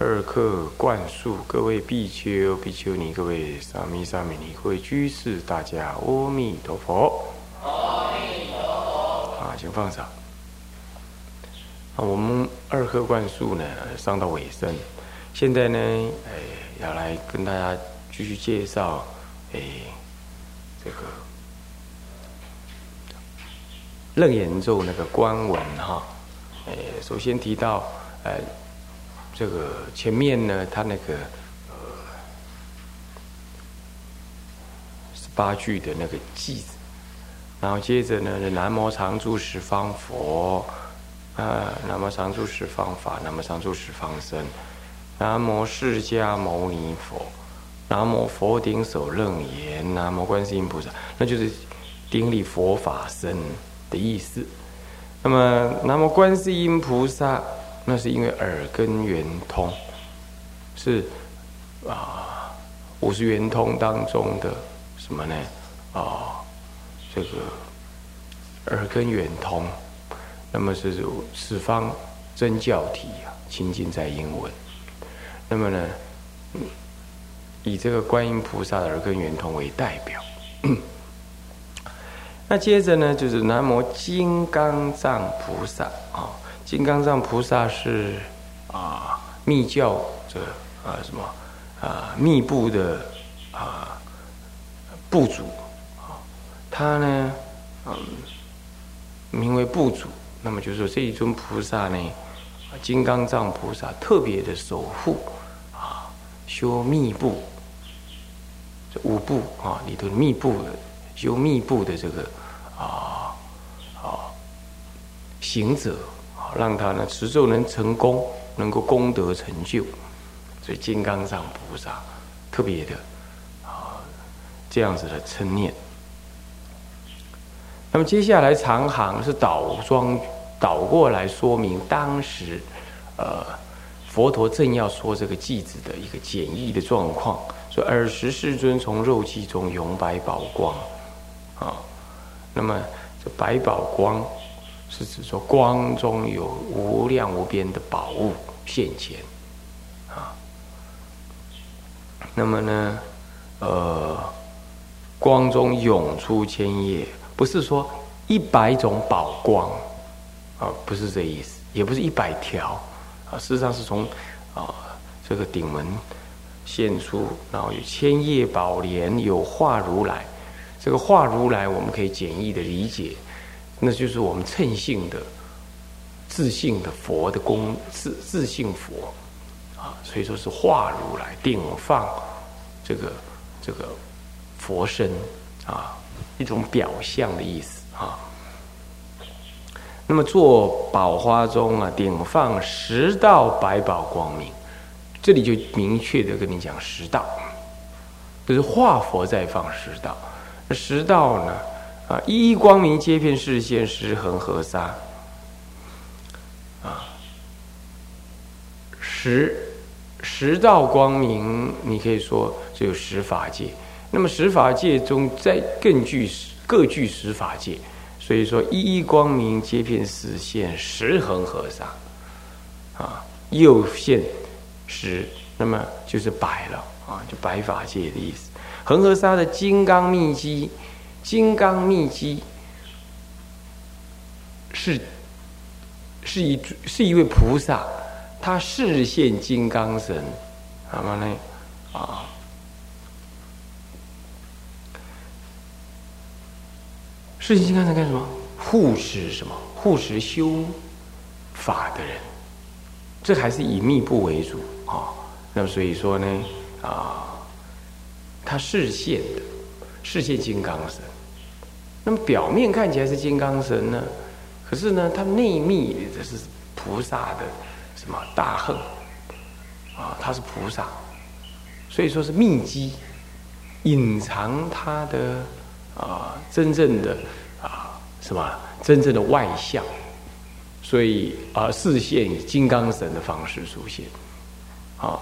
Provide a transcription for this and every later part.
二课灌输各位比丘、比丘尼、各位沙弥、沙弥尼、各位居士，大家阿弥陀佛。阿弥陀佛。啊，请放上。啊，我们二课灌输呢，上到尾声，现在呢，哎，要来跟大家继续介绍，哎，这个楞严咒那个观文哈，哎，首先提到，哎。这个前面呢，他那个呃十八句的那个偈子，然后接着呢，南无常住十方佛，啊，南无常住十方法，南无常住十方僧，南无释迦牟尼佛，南无佛顶首楞严，南无观世音菩萨，那就是顶礼佛法僧的意思。那么南无观世音菩萨。那是因为耳根圆通，是啊，五十圆通当中的什么呢？啊，这个耳根圆通，那么是四方真教体啊，清净在英文。那么呢，以这个观音菩萨的耳根圆通为代表。那接着呢，就是南无金刚藏菩萨啊。金刚藏菩萨是啊密教这啊什么啊密部的啊部主啊，他呢嗯名为部主，那么就是说这一尊菩萨呢，金刚藏菩萨特别的守护啊修密部这五部啊里头密部的修密部的这个啊啊行者。让他呢持咒能成功，能够功德成就，所以金刚上菩萨特别的啊这样子的称念。那么接下来长行是倒装倒过来说明当时呃佛陀正要说这个偈子的一个简易的状况，说尔时世尊从肉髻中涌白宝光啊，那么这白宝光。是指说光中有无量无边的宝物现前，啊，那么呢，呃，光中涌出千叶，不是说一百种宝光，啊，不是这意思，也不是一百条，啊，事实上是从啊这个顶门现出，然后有千叶宝莲，有化如来，这个化如来我们可以简易的理解。那就是我们称性的、自信的佛的功，自自信佛啊，所以说是化如来定放这个这个佛身啊，一种表象的意思啊。那么做宝花中啊，顶放十道百宝光明，这里就明确的跟你讲十道，就是化佛在放十道，那十道呢？啊！一一光明接片视线，十恒河沙。啊，十十道光明，你可以说只有十法界。那么十法界中，再更具各具十法界，所以说一一光明接片视线，十恒河沙。啊，又现十，那么就是百了啊，就百法界的意思。恒河沙的金刚密机。金刚密机是是一是一位菩萨，他视现金刚神，那么呢啊，视现金刚神干什么？护持什么？护持修法的人，这还是以密部为主啊。那么所以说呢啊，他视现的视现金刚神。那么表面看起来是金刚神呢，可是呢，它内密的是菩萨的什么大恨？啊，他是菩萨，所以说是秘机，隐藏他的啊真正的啊什么？真正的外相，所以啊视现以金刚神的方式出现，啊，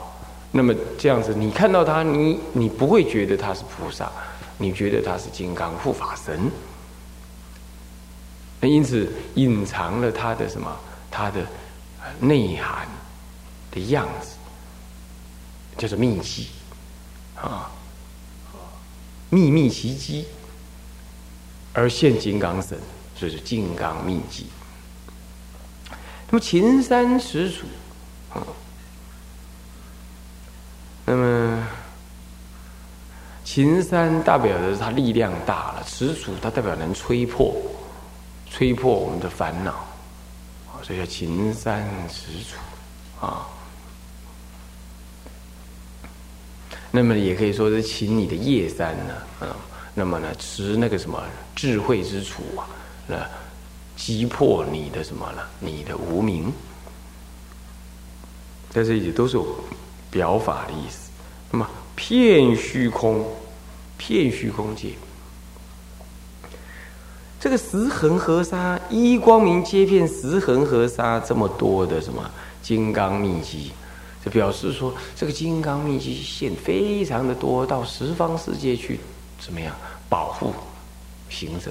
那么这样子你看到他，你你不会觉得他是菩萨，你觉得他是金刚护法神。因此隐藏了他的什么？他的内涵的样子，叫做秘籍啊，秘密奇迹，而现金刚神，所以是金刚秘籍。那么秦山始祖啊，那么秦山代表的是他力量大了，始祖他代表能吹破。吹破我们的烦恼，所以叫秦山石楚啊。那么也可以说是秦你的叶山呢，啊，那么呢持那个什么智慧之楚啊，那击破你的什么呢？你的无名，在这里都是有表法的意思。那么片虚空，片虚空界。这个十恒河沙一光明接片十恒河沙这么多的什么金刚秘籍，就表示说这个金刚秘籍线非常的多，到十方世界去怎么样保护行者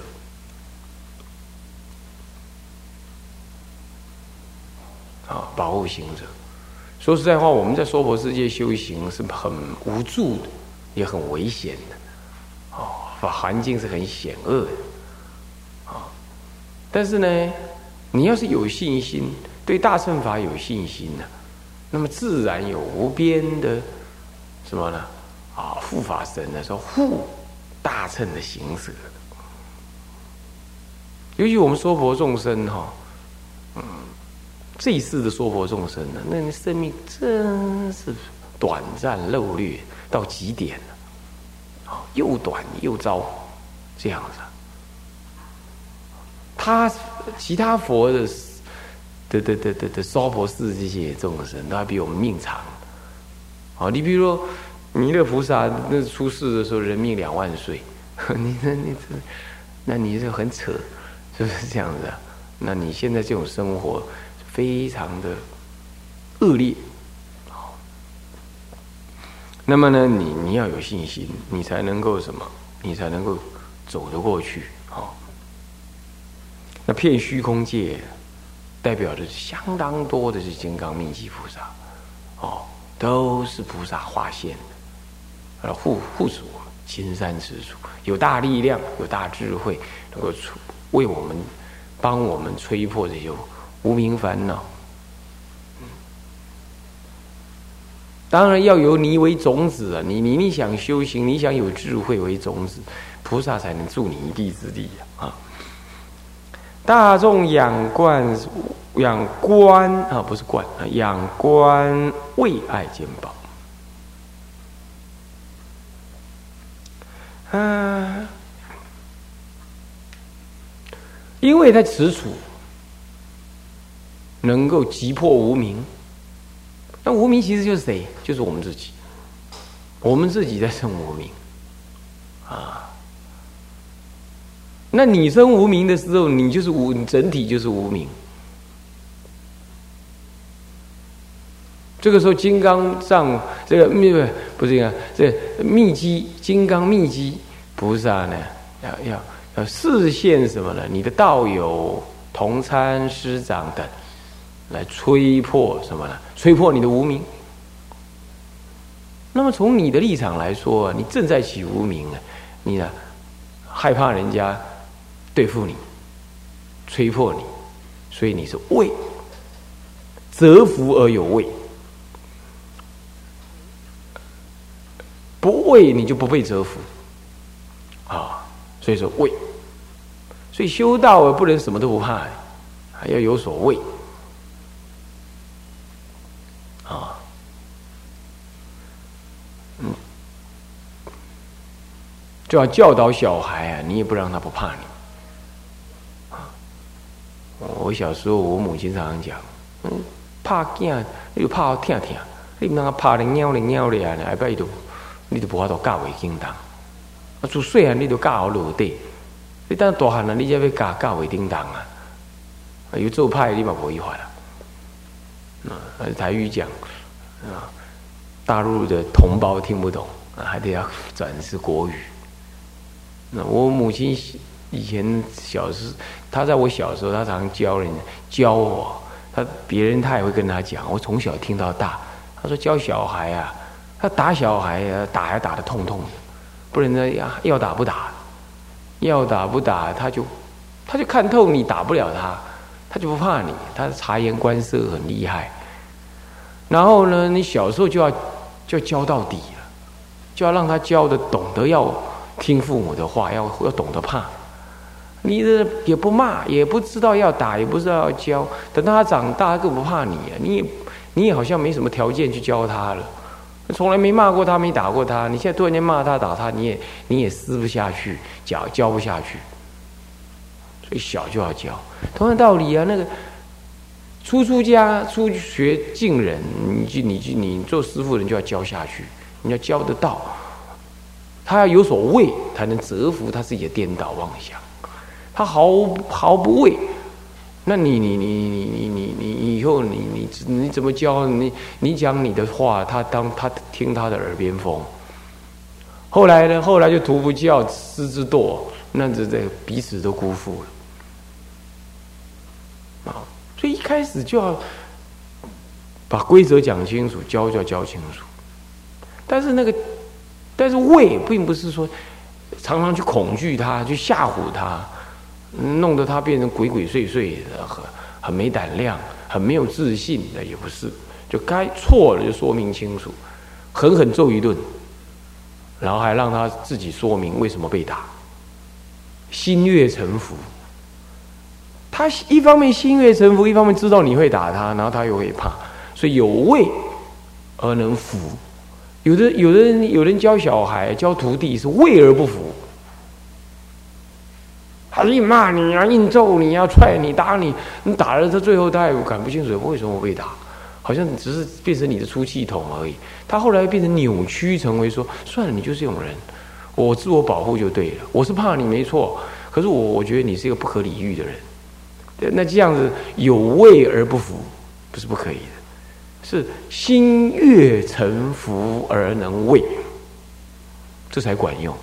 啊？保护行者。说实在话，我们在娑婆世界修行是很无助的，也很危险的，哦，法环境是很险恶的。啊但是呢，你要是有信心，对大乘法有信心呢，那么自然有无边的什么呢？啊，护法神呢说护大乘的行者。尤其我们娑婆众生哈，嗯，这一世的娑婆众生呢，那生命真是短暂漏略到极点了，又短又糟，这样子。他其他佛的的的的的的娑婆世这些众生，都还比我们命长。好，你比如说弥勒菩萨那出世的时候，人命两万岁，你这你这，那你这很扯，是不是这样子？那你现在这种生活非常的恶劣，那么呢，你你要有信心，你才能够什么？你才能够走得过去，好。那片虚空界，代表着相当多的是金刚密集菩萨，哦，都是菩萨化现，呃护护持我们，金山之主，有大力量，有大智慧，能够出为我们，帮我们吹破这些无名烦恼。当然要由你为种子啊，你你你想修行，你想有智慧为种子，菩萨才能助你一臂之力啊。大众仰观仰观啊，不是观啊，仰观为爱见宝啊，因为他此处能够急破无名，那无名其实就是谁？就是我们自己，我们自己在生无名啊。那你生无名的时候，你就是无整体就是无名。这个时候，金刚藏这个密不是啊，这密机金刚密机菩萨呢，要要要示现什么呢？你的道友、同参师长等，来吹破什么呢？吹破你的无名。那么从你的立场来说，你正在起无名啊，你呢害怕人家。对付你，吹破你，所以你是为折服而有为，不为你就不被折服啊！所以说为，所以修道不能什么都不怕，还要有所谓要教导小孩啊，你也不让他不怕你。我小时候，我母亲常常讲，嗯，怕囝，你就怕疼疼，你唔通怕你鸟咧鸟咧啊！下摆伊就，你就无法度教袂叮当。啊，自细汉你就教好落地，你等大汉了，你才要教教袂叮当啊！有做派你嘛无一法啊。啊，台语讲啊，大陆的同胞听不懂，还得要转是国语。那我母亲以前小时，她在我小时候，她常教人教我。她别人她也会跟她讲，我从小听到大。她说教小孩啊，他打小孩啊，打还打得痛痛的，不然呢要要打不打，要打不打，他就他就看透你打不了他，他就不怕你，他察言观色很厉害。然后呢，你小时候就要就要教到底了，就要让他教的懂得要听父母的话，要要懂得怕。你的也不骂，也不知道要打，也不知道要教。等到他长大，他更不怕你啊！你也，你也好像没什么条件去教他了。从来没骂过他，没打过他。你现在突然间骂他、打他，你也你也撕不下去，教教不下去。所以小就要教，同样道理啊。那个初出家、初学敬人，你就你就你做师傅人就要教下去，你要教得到。他要有所畏，才能折服他自己的颠倒妄想。他毫毫不畏，那你你你你你你你以后你你你怎么教你你讲你的话，他当他听他的耳边风。后来呢？后来就徒不教，师之惰，那这这彼此都辜负了啊！所以一开始就要把规则讲清楚，教就要教清楚。但是那个，但是畏并不是说常常去恐惧他，去吓唬他。弄得他变成鬼鬼祟祟的，很很没胆量，很没有自信的，也不是。就该错了就说明清楚，狠狠揍一顿，然后还让他自己说明为什么被打。心悦诚服，他一方面心悦诚服，一方面知道你会打他，然后他又会怕，所以有畏而能服。有的有的人有人教小孩教徒弟是畏而不服。他硬骂你啊，硬揍你啊，踹你打你，你打了他，最后他也搞不清楚为什么被打，好像只是变成你的出气筒而已。他后来变成扭曲，成为说算了，你就是这种人，我自我保护就对了。我是怕你没错，可是我我觉得你是一个不可理喻的人。那这样子有畏而不服，不是不可以的，是心悦诚服而能畏，这才管用。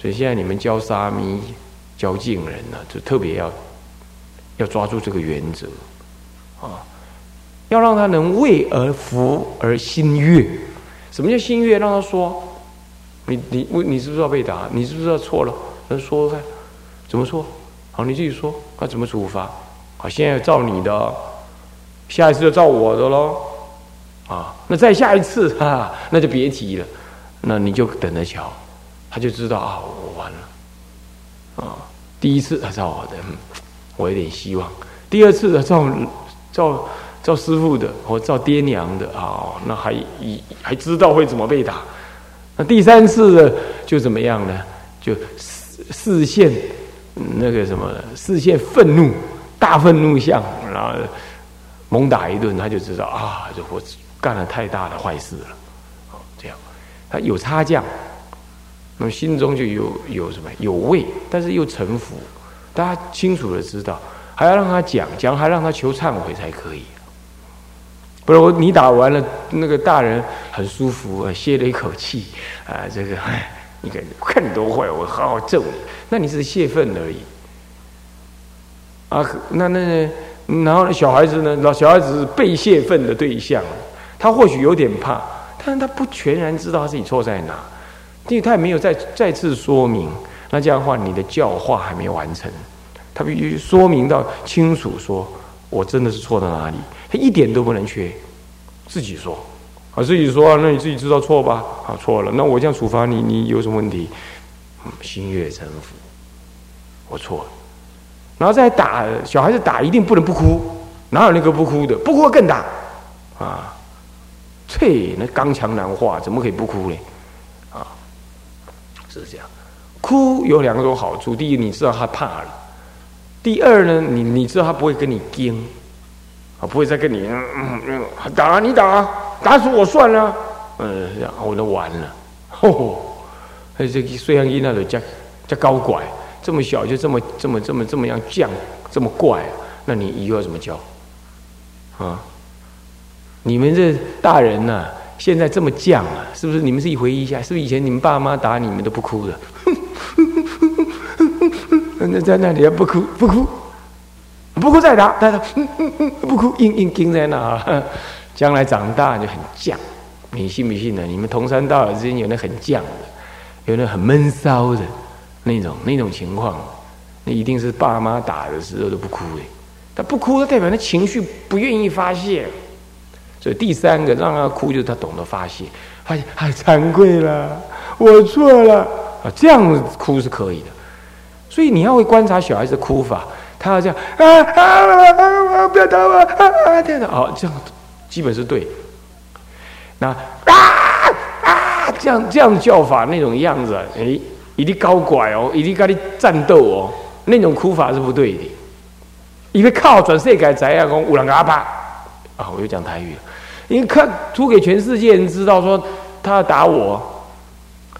所以现在你们教沙弥、教敬人呢，就特别要要抓住这个原则啊，要让他能为而服而心悦。什么叫心悦？让他说：“你你你你是不是要被打？你是不是要错了？能说看怎么说？好，你自己说，他怎么处罚？好，现在照你的，下一次就照我的喽。啊，那再下一次 哈，那就别提了，那你就等着瞧。”他就知道啊，我完了啊！第一次他照我的，我有点希望；第二次的照照照师傅的，或照爹娘的啊，那还一还知道会怎么被打。那第三次的就怎么样呢？就视视线那个什么，视线愤怒，大愤怒相，然后猛打一顿，他就知道啊，我干了太大的坏事了。这样他有差价。那么心中就有有什么有畏，但是又臣服，大家清楚的知道，还要让他讲讲，还让他求忏悔才可以。不是我你打完了，那个大人很舒服，歇了一口气啊，这个，你看看你多坏，我好好揍你，那你是泄愤而已。啊，那那然后呢小孩子呢？老小孩子是被泄愤的对象，他或许有点怕，但是他不全然知道他自己错在哪。因为他也没有再再次说明，那这样的话，你的教化还没完成。他必须说明到清楚，说我真的是错在哪里，他一点都不能缺。自己说，啊，自己说，那你自己知道错吧？啊，错了，那我这样处罚你，你有什么问题？心悦诚服，我错了。然后再打小孩子，打一定不能不哭，哪有那个不哭的？不哭更打啊！切，那刚强难化，怎么可以不哭呢？是这样，哭有两种好处。第一，你知道他怕了；第二呢，你你知道他不会跟你惊，啊，不会再跟你嗯嗯打，你打，打死我算了，嗯，然后就完了。哦，哎，这个虽然音那种叫叫高拐，这么小就这么这么这么这么样犟，这么怪，那你以后要怎么教？啊，你们这大人呐，现在这么犟啊，是不是？你们自己回忆一下，是不是以前你们爸妈打你们都不哭的？那在那里要不哭不哭，不哭再打，再打，不哭硬硬盯在那啊，将来长大就很犟。你信不信呢？你们同山道友之间有那很犟的，有那很闷骚的那种那种情况，那一定是爸妈打的时候都不哭的。他不哭，就代表他情绪不愿意发泄。所以第三个让他哭，就是他懂得发泄，发现哎惭愧了，我错了啊，这样哭是可以的。所以你要会观察小孩子的哭法，他要这样啊啊啊！不要打我啊啊！这样的哦，这样基本是对。那啊啊，这样这样叫法那种样子，哎，一定高怪哦，一定跟你战斗哦，那种哭法是不对的。因为靠转世改宅啊，讲五郎阿爸啊，我又讲台语了。因为看出给全世界人知道说他要打我，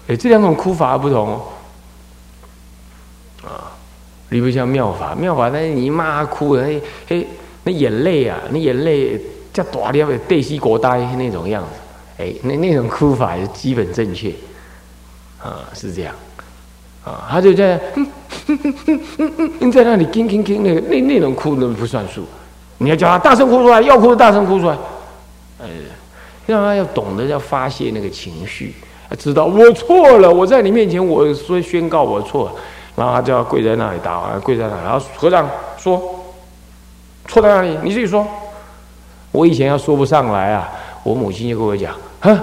哎，这两种哭法不同哦。啊，你不像妙法，妙法那你骂哭，哎哎，那眼泪啊，那眼泪叫大了对西国呆那种样子，哎，那那种哭法是基本正确，啊，是这样。啊，他就在，你在那里听听听，那个那那种哭都不算数，你要叫他大声哭出来，要哭就大声哭出来，呃，让他要懂得要发泄那个情绪，知道我错了，我在你面前我说宣告我错了，然后他就要跪在那里打跪在那里，然后和尚说，错在哪里？你自己说，我以前要说不上来啊，我母亲就跟我讲，哼，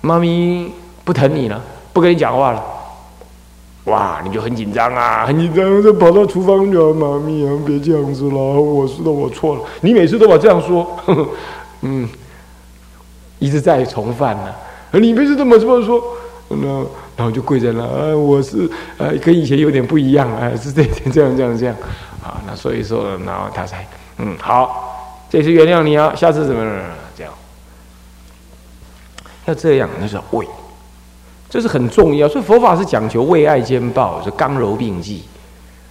妈咪不疼你了，不跟你讲话了。哇，你就很紧张啊，很紧张，就跑到厨房去啊妈咪啊，别这样子了，我知道我错了。你每次都把这样说，嗯，一直在重犯呢。你每次都么这么说，那然后就跪在那，啊，我是呃跟以前有点不一样啊，是这这样这样这样啊。那所以说，然后他才嗯好，这次原谅你啊，下次怎么这样？要这样，那是为。这是很重要，所以佛法是讲求为爱兼报，是刚柔并济，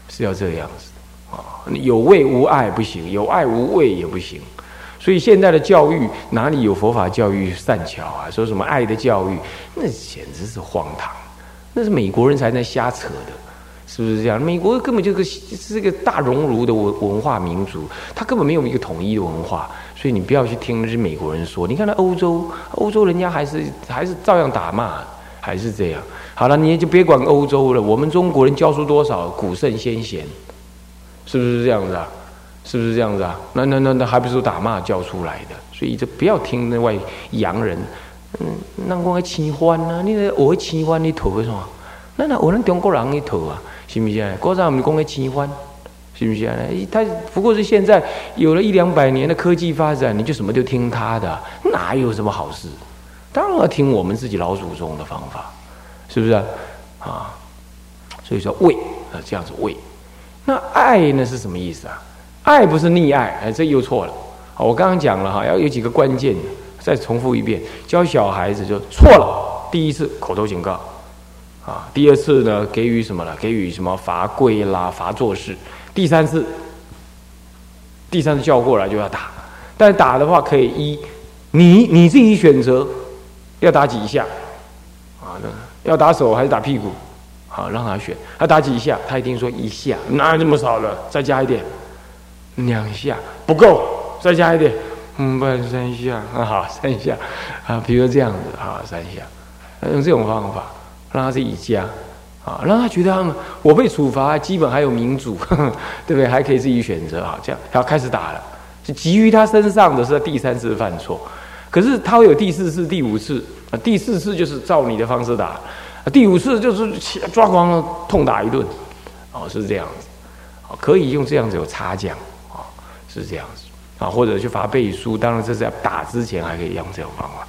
是要这样子啊。有为无爱不行，有爱无为也不行。所以现在的教育哪里有佛法教育善巧啊？说什么爱的教育，那简直是荒唐。那是美国人才在瞎扯的，是不是这样？美国根本就是是个大熔炉的文文化民族，他根本没有一个统一的文化。所以你不要去听那些美国人说。你看那欧洲，欧洲人家还是还是照样打骂。还是这样，好了，你也就别管欧洲了。我们中国人教出多少古圣先贤，是不是这样子啊？是不是这样子啊？那那那那还不是打骂教出来的？所以就不要听那外洋人，嗯，那我会清欢啊，你我会清欢你头为什么？那那我们中国人一头啊，是不是？国上我们讲会清欢，是不是？他不过是现在有了一两百年的科技发展，你就什么都听他的，哪有什么好事？当然要听我们自己老祖宗的方法，是不是啊？啊，所以说为啊这样子为，那爱呢是什么意思啊？爱不是溺爱，哎，这又错了。我刚刚讲了哈，要有几个关键，再重复一遍，教小孩子就错了。第一次口头警告，啊，第二次呢给予什么了？给予什么罚跪啦、罚做事。第三次，第三次叫过来就要打，但打的话可以一，你你自己选择。要打几下，啊，那要打手还是打屁股？好，让他选。他打几下？他一定说一下。哪有这么少了？再加一点，两下不够，再加一点。嗯，不然三下。啊好，三下。啊，比如这样子，啊，三下。用这种方法让他自己加，啊，让他觉得我被处罚，基本还有民主，对不对？还可以自己选择。好，这样要开始打了。是急于他身上的是第三次犯错。可是他会有第四次、第五次啊，第四次就是照你的方式打，第五次就是抓狂了痛打一顿，哦，是这样子，可以用这样子有差奖，啊，是这样子，啊，或者去罚背书，当然这是要打之前还可以用这种方法，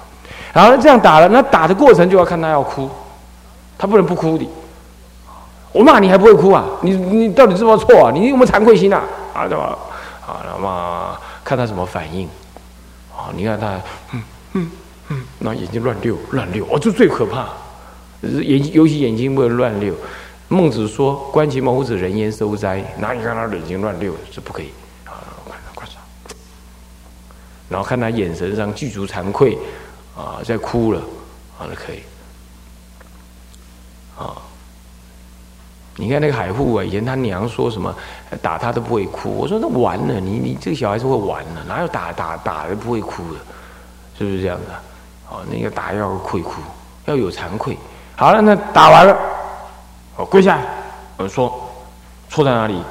然后这样打了，那打的过程就要看他要哭，他不能不哭的，我骂你还不会哭啊？你你到底知不知道错啊？你有没有惭愧心啊？啊，对吧？啊，那么看他什么反应，你看他，嗯嗯嗯，那眼睛乱溜乱溜，哦，这最可怕，眼尤其眼睛不能乱溜。孟子说：“观其眸子，人焉收哉？”哪里看他眼睛乱溜，这不可以啊！看他观察，然后看他眼神上具足惭愧啊，在哭了啊，那可以啊。你看那个海户啊，以前他娘说什么打他都不会哭。我说那完了，你你这个小孩子会完了，哪有打打打的不会哭的？是不是这样的？哦，那个打要会哭，要有惭愧。好了，那打完了，哦，跪下，我说错在哪里？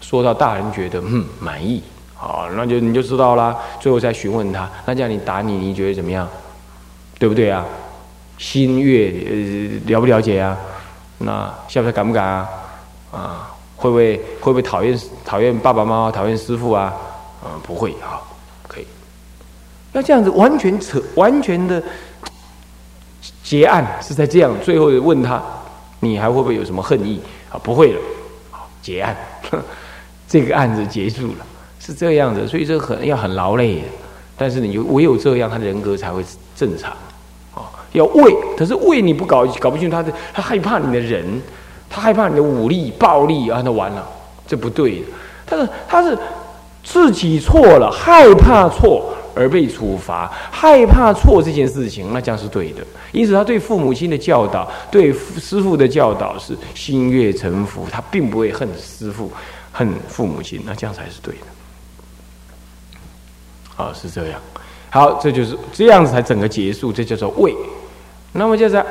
说到大人觉得嗯满意，好，那就你就知道啦。最后再询问他，那这样你打你，你觉得怎么样？对不对啊？心悦呃了不了解啊？那下不下敢不敢啊？啊，会不会会不会讨厌讨厌爸爸妈妈讨厌师傅啊？嗯，不会啊，可以。要这样子完全扯完全的？结案是在这样，最后问他，你还会不会有什么恨意啊？不会了，结案，这个案子结束了，是这样子，所以这很要很劳累的，但是你唯有这样，他的？人格才会正常。要畏，可是畏你不搞搞不清楚，他的他害怕你的人，他害怕你的武力暴力啊，那完了，这不对的。他是他是自己错了，害怕错而被处罚，害怕错这件事情，那将是对的。因此，他对父母亲的教导，对师父的教导是心悦诚服，他并不会恨师父，恨父母亲，那这样才是对的。啊，是这样。好，这就是这样子才整个结束，这叫做为。那么就是，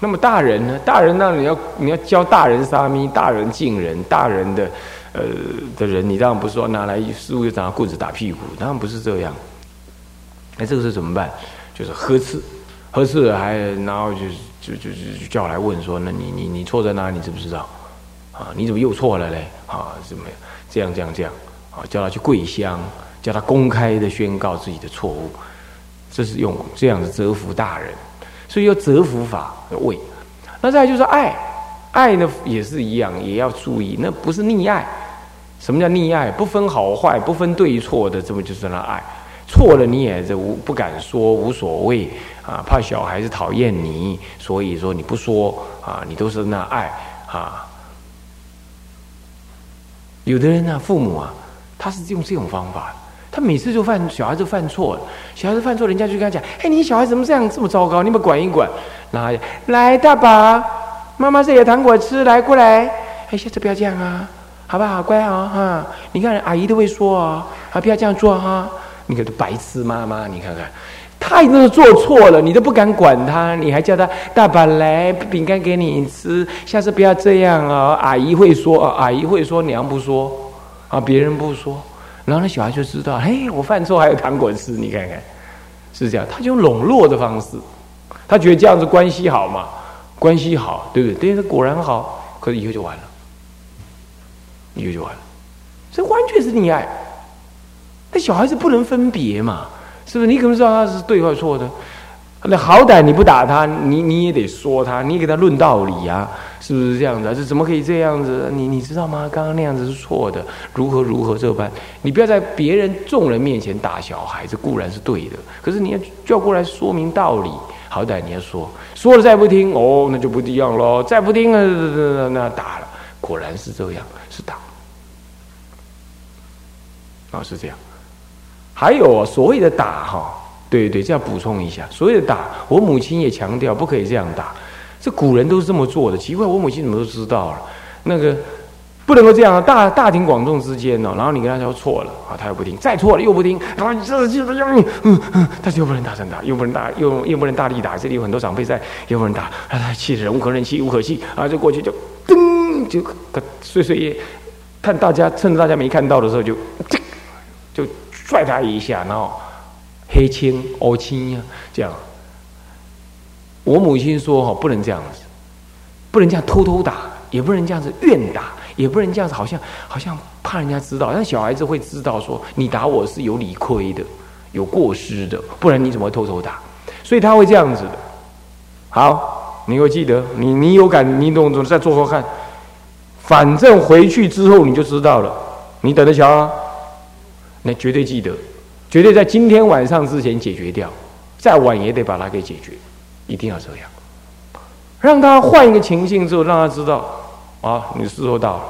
那么大人呢？大人那你要你要教大人沙弥、大人敬人、大人的呃的人，你当然不是说拿来师傅就拿棍子打屁股，当然不是这样。那这个是怎么办？就是呵斥，呵斥还然后就就就就叫来问说：那你你你错在哪？你知不知道？啊，你怎么又错了嘞？啊，怎么样这样这样这样？啊，叫他去跪香。叫他公开的宣告自己的错误，这是用这样的折服大人，所以要折服法为。那再就是爱，爱呢也是一样，也要注意，那不是溺爱。什么叫溺爱？不分好坏，不分对错的，这么就是那爱。错了你也这无不敢说，无所谓啊，怕小孩子讨厌你，所以说你不说啊，你都是那爱啊。有的人呢，父母啊，他是用这种方法。他每次就犯小孩子犯错了，小孩子犯错，人家就跟他讲：“哎，你小孩怎么这样这么糟糕？你们管一管。”然后来大宝，妈妈这有糖果吃，来过来。哎，下次不要这样啊，好不好？乖啊哈！你看阿姨都会说啊，啊不要这样做哈。你个白痴妈妈，你看看，他已经是做错了，你都不敢管他，你还叫他大宝来饼干给你吃，下次不要这样啊。阿姨会说，阿姨会说，娘不说啊，别人不说。然后那小孩就知道，嘿，我犯错还有糖果吃，你看看，是这样。他就笼络的方式，他觉得这样子关系好嘛，关系好，对不对？对，果然好，可是以后就完了，以后就完了。这完全是溺爱。那小孩子不能分别嘛，是不是？你可能知道他是对或错的。那好歹你不打他，你你也得说他，你给他论道理呀，是不是这样子？这怎么可以这样子？你你知道吗？刚刚那样子是错的，如何如何这般？你不要在别人众人面前打小孩，这固然是对的，可是你要叫过来说明道理，好歹你要说，说了再不听，哦，那就不一样喽，再不听那，那打了，果然是这样，是打，啊，是这样。还有所谓的打哈。对对，这样补充一下。所谓的打，我母亲也强调不可以这样打。这古人都是这么做的，奇怪，我母亲怎么都知道了？那个不能够这样，大 大庭广众之间呢，然后你跟他说错了啊，他又不听，再错了又不听，然后你这就是要你，嗯嗯，但是又不能大声打，又不能大，又又不能大力打，这里有很多长辈在，又不能打，啊，他气人无可忍，气无可气啊，就过去就噔就碎碎叶，看大家趁着大家没看到的时候就就拽他一下，然后。黑青、欧青呀，这样。我母亲说：“哈，不能这样子，不能这样偷偷打，也不能这样子怨打，也不能这样子，好像好像怕人家知道。但小孩子会知道，说你打我是有理亏的，有过失的，不然你怎么偷偷打？所以他会这样子的。好，你会记得，你你有感，你懂懂，再做做看。反正回去之后你就知道了，你等着瞧啊？那绝对记得，绝对在今天晚上之前解决掉，再晚也得把它给解决，一定要这样。让他换一个情境之后，让他知道啊，你时候到了。